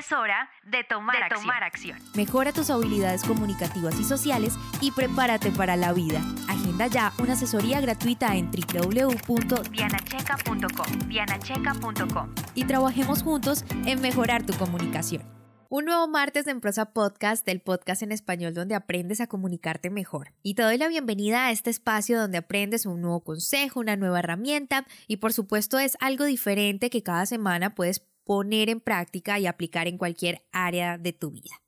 Es hora de tomar, acción. Mejora tus habilidades comunicativas y sociales y prepárate para la vida. Agenda ya una asesoría gratuita en www.dianacheca.com. Dianacheca.com. Y trabajemos juntos en mejorar tu comunicación. Un nuevo martes de Prosa Podcast, el podcast en español donde aprendes a comunicarte mejor. Y te doy la bienvenida a este espacio donde aprendes un nuevo consejo, una nueva herramienta y por supuesto es algo diferente que cada semana puedes poner en práctica y aplicar en cualquier área de tu vida.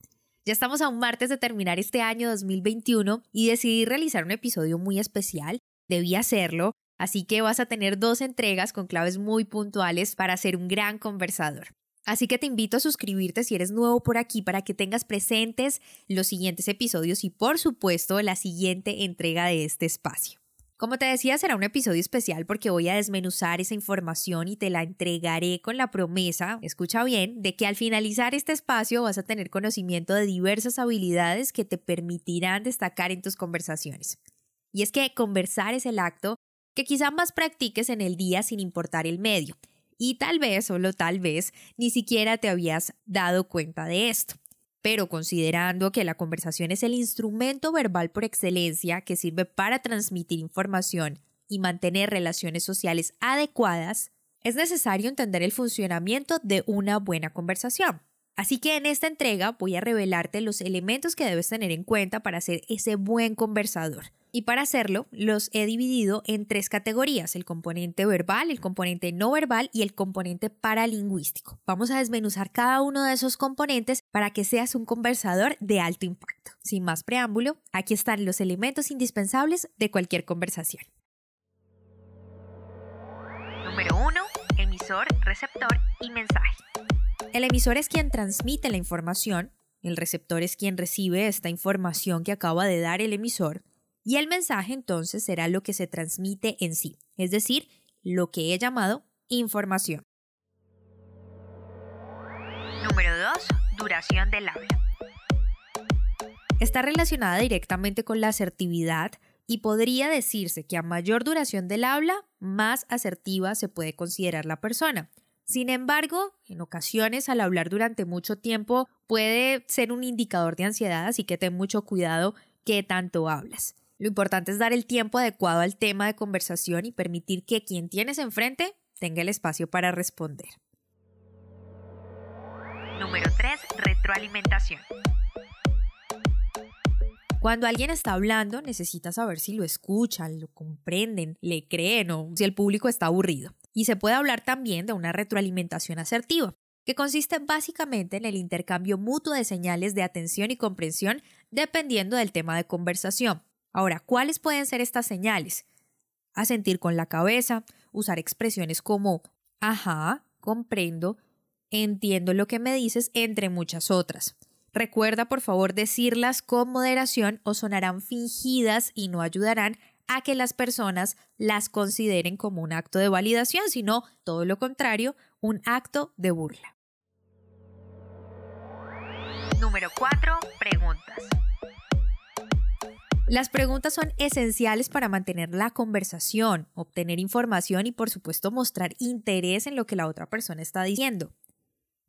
Ya estamos a un martes de terminar este año 2021 y decidí realizar un episodio muy especial. Debí hacerlo, así que vas a tener dos entregas con claves muy puntuales para ser un gran conversador. Así que te invito a suscribirte si eres nuevo por aquí para que tengas presentes los siguientes episodios y por supuesto la siguiente entrega de este espacio. Como te decía, será un episodio especial porque voy a desmenuzar esa información y te la entregaré con la promesa, escucha bien, de que al finalizar este espacio vas a tener conocimiento de diversas habilidades que te permitirán destacar en tus conversaciones. Y es que conversar es el acto que quizá más practiques en el día sin importar el medio. Y tal vez, solo tal vez, ni siquiera te habías dado cuenta de esto. Pero considerando que la conversación es el instrumento verbal por excelencia que sirve para transmitir información y mantener relaciones sociales adecuadas, es necesario entender el funcionamiento de una buena conversación. Así que en esta entrega voy a revelarte los elementos que debes tener en cuenta para ser ese buen conversador y para hacerlo, los he dividido en tres categorías, el componente verbal, el componente no verbal y el componente paralingüístico. Vamos a desmenuzar cada uno de esos componentes para que seas un conversador de alto impacto. Sin más preámbulo, aquí están los elementos indispensables de cualquier conversación. Número 1. Emisor, receptor y mensaje. El emisor es quien transmite la información, el receptor es quien recibe esta información que acaba de dar el emisor y el mensaje entonces será lo que se transmite en sí, es decir, lo que he llamado información. Número 2. Duración del habla. Está relacionada directamente con la asertividad y podría decirse que a mayor duración del habla, más asertiva se puede considerar la persona. Sin embargo, en ocasiones al hablar durante mucho tiempo puede ser un indicador de ansiedad, así que ten mucho cuidado qué tanto hablas. Lo importante es dar el tiempo adecuado al tema de conversación y permitir que quien tienes enfrente tenga el espacio para responder. Número 3. Retroalimentación. Cuando alguien está hablando, necesita saber si lo escuchan, lo comprenden, le creen o si el público está aburrido. Y se puede hablar también de una retroalimentación asertiva, que consiste básicamente en el intercambio mutuo de señales de atención y comprensión dependiendo del tema de conversación. Ahora, ¿cuáles pueden ser estas señales? Asentir con la cabeza, usar expresiones como ajá, comprendo, entiendo lo que me dices, entre muchas otras. Recuerda por favor decirlas con moderación o sonarán fingidas y no ayudarán a que las personas las consideren como un acto de validación, sino todo lo contrario, un acto de burla. Número 4. Preguntas. Las preguntas son esenciales para mantener la conversación, obtener información y por supuesto mostrar interés en lo que la otra persona está diciendo.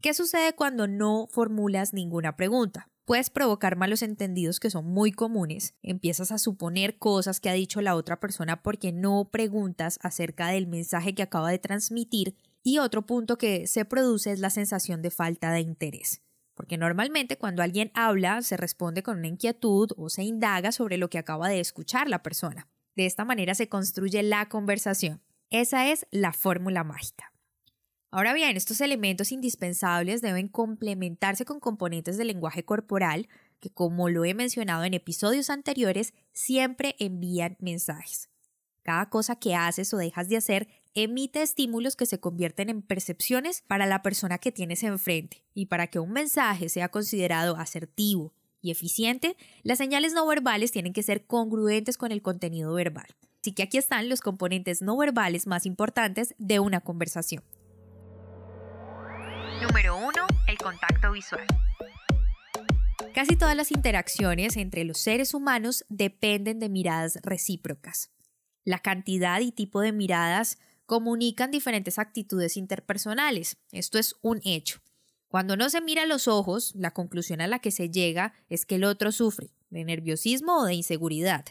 ¿Qué sucede cuando no formulas ninguna pregunta? Puedes provocar malos entendidos que son muy comunes. Empiezas a suponer cosas que ha dicho la otra persona porque no preguntas acerca del mensaje que acaba de transmitir. Y otro punto que se produce es la sensación de falta de interés porque normalmente cuando alguien habla se responde con una inquietud o se indaga sobre lo que acaba de escuchar la persona. De esta manera se construye la conversación. Esa es la fórmula mágica. Ahora bien, estos elementos indispensables deben complementarse con componentes del lenguaje corporal que, como lo he mencionado en episodios anteriores, siempre envían mensajes. Cada cosa que haces o dejas de hacer emite estímulos que se convierten en percepciones para la persona que tienes enfrente. Y para que un mensaje sea considerado asertivo y eficiente, las señales no verbales tienen que ser congruentes con el contenido verbal. Así que aquí están los componentes no verbales más importantes de una conversación. Número 1. El contacto visual. Casi todas las interacciones entre los seres humanos dependen de miradas recíprocas. La cantidad y tipo de miradas comunican diferentes actitudes interpersonales. Esto es un hecho. Cuando no se mira a los ojos, la conclusión a la que se llega es que el otro sufre de nerviosismo o de inseguridad.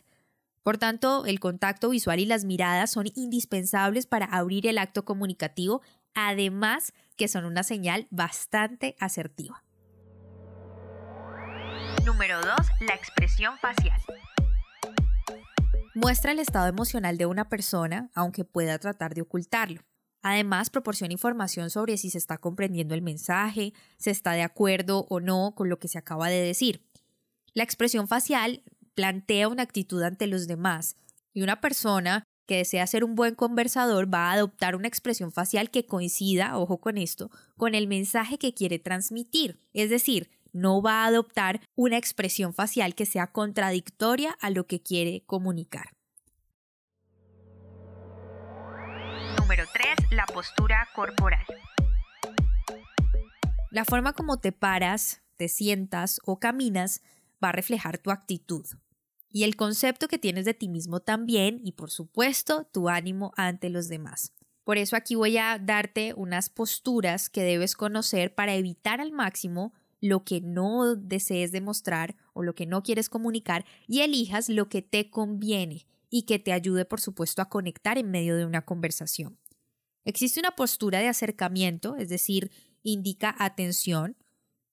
Por tanto, el contacto visual y las miradas son indispensables para abrir el acto comunicativo, además que son una señal bastante asertiva. Número 2. La expresión facial. Muestra el estado emocional de una persona, aunque pueda tratar de ocultarlo. Además, proporciona información sobre si se está comprendiendo el mensaje, se está de acuerdo o no con lo que se acaba de decir. La expresión facial plantea una actitud ante los demás y una persona que desea ser un buen conversador va a adoptar una expresión facial que coincida, ojo con esto, con el mensaje que quiere transmitir. Es decir, no va a adoptar una expresión facial que sea contradictoria a lo que quiere comunicar. Número 3. La postura corporal. La forma como te paras, te sientas o caminas va a reflejar tu actitud y el concepto que tienes de ti mismo también y por supuesto tu ánimo ante los demás. Por eso aquí voy a darte unas posturas que debes conocer para evitar al máximo lo que no desees demostrar o lo que no quieres comunicar y elijas lo que te conviene y que te ayude, por supuesto, a conectar en medio de una conversación. Existe una postura de acercamiento, es decir, indica atención,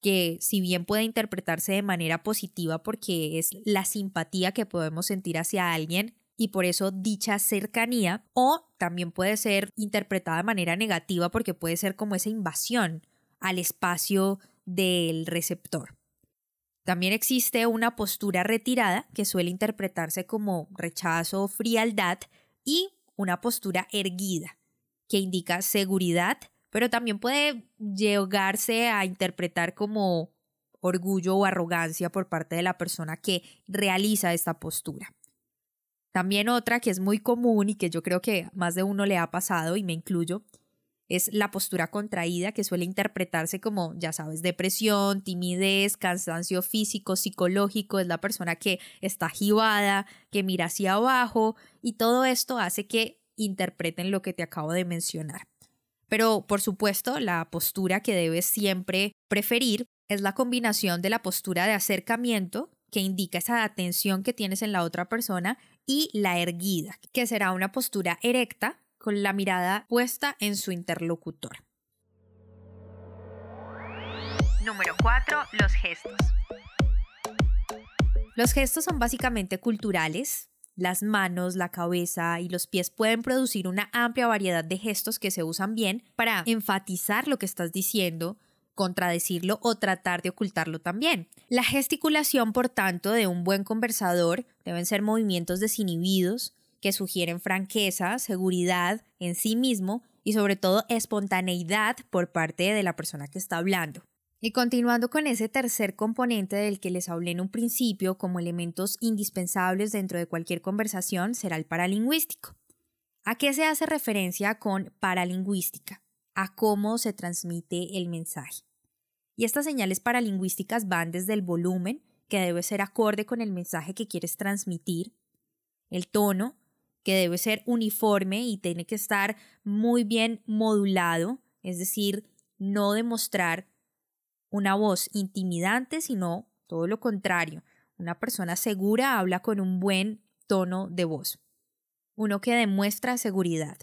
que si bien puede interpretarse de manera positiva porque es la simpatía que podemos sentir hacia alguien y por eso dicha cercanía, o también puede ser interpretada de manera negativa porque puede ser como esa invasión al espacio del receptor. También existe una postura retirada que suele interpretarse como rechazo o frialdad y una postura erguida que indica seguridad, pero también puede llegarse a interpretar como orgullo o arrogancia por parte de la persona que realiza esta postura. También otra que es muy común y que yo creo que más de uno le ha pasado y me incluyo es la postura contraída que suele interpretarse como, ya sabes, depresión, timidez, cansancio físico, psicológico, es la persona que está jibada, que mira hacia abajo y todo esto hace que interpreten lo que te acabo de mencionar. Pero, por supuesto, la postura que debes siempre preferir es la combinación de la postura de acercamiento, que indica esa atención que tienes en la otra persona, y la erguida, que será una postura erecta, con la mirada puesta en su interlocutor. Número 4. Los gestos. Los gestos son básicamente culturales. Las manos, la cabeza y los pies pueden producir una amplia variedad de gestos que se usan bien para enfatizar lo que estás diciendo, contradecirlo o tratar de ocultarlo también. La gesticulación, por tanto, de un buen conversador deben ser movimientos desinhibidos, que sugieren franqueza, seguridad en sí mismo y sobre todo espontaneidad por parte de la persona que está hablando. Y continuando con ese tercer componente del que les hablé en un principio como elementos indispensables dentro de cualquier conversación será el paralingüístico. ¿A qué se hace referencia con paralingüística? A cómo se transmite el mensaje. Y estas señales paralingüísticas van desde el volumen, que debe ser acorde con el mensaje que quieres transmitir, el tono, que debe ser uniforme y tiene que estar muy bien modulado, es decir, no demostrar una voz intimidante, sino todo lo contrario. Una persona segura habla con un buen tono de voz. Uno que demuestra seguridad.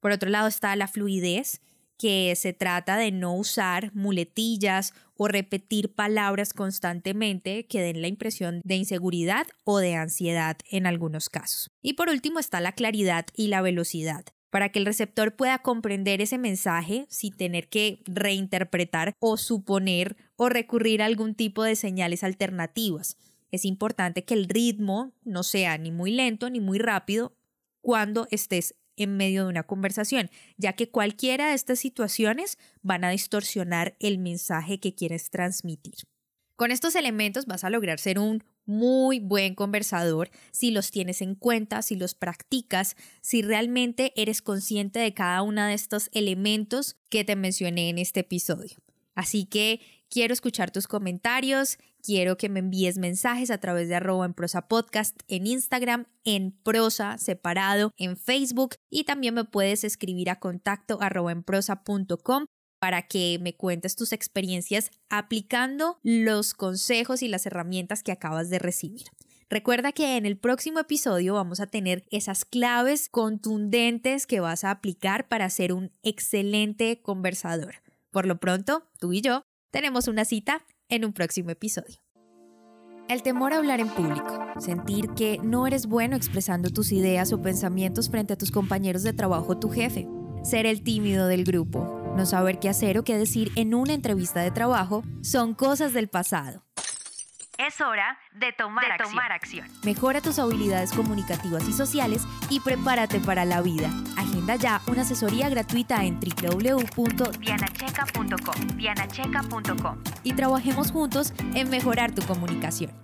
Por otro lado está la fluidez, que se trata de no usar muletillas o repetir palabras constantemente que den la impresión de inseguridad o de ansiedad en algunos casos. Y por último está la claridad y la velocidad para que el receptor pueda comprender ese mensaje sin tener que reinterpretar o suponer o recurrir a algún tipo de señales alternativas. Es importante que el ritmo no sea ni muy lento ni muy rápido cuando estés en medio de una conversación, ya que cualquiera de estas situaciones van a distorsionar el mensaje que quieres transmitir. Con estos elementos vas a lograr ser un muy buen conversador si los tienes en cuenta, si los practicas, si realmente eres consciente de cada uno de estos elementos que te mencioné en este episodio. Así que quiero escuchar tus comentarios, quiero que me envíes mensajes a través de arroba en prosa podcast en Instagram, en prosa separado en Facebook y también me puedes escribir a contacto arroba en para que me cuentes tus experiencias aplicando los consejos y las herramientas que acabas de recibir. Recuerda que en el próximo episodio vamos a tener esas claves contundentes que vas a aplicar para ser un excelente conversador. Por lo pronto, tú y yo tenemos una cita en un próximo episodio. El temor a hablar en público, sentir que no eres bueno expresando tus ideas o pensamientos frente a tus compañeros de trabajo o tu jefe, ser el tímido del grupo, no saber qué hacer o qué decir en una entrevista de trabajo, son cosas del pasado. Es hora de tomar, acción. Mejora tus habilidades comunicativas y sociales y prepárate para la vida. Agenda ya una asesoría gratuita en www.dianacheca.com. Dianacheca.com. Y trabajemos juntos en mejorar tu comunicación.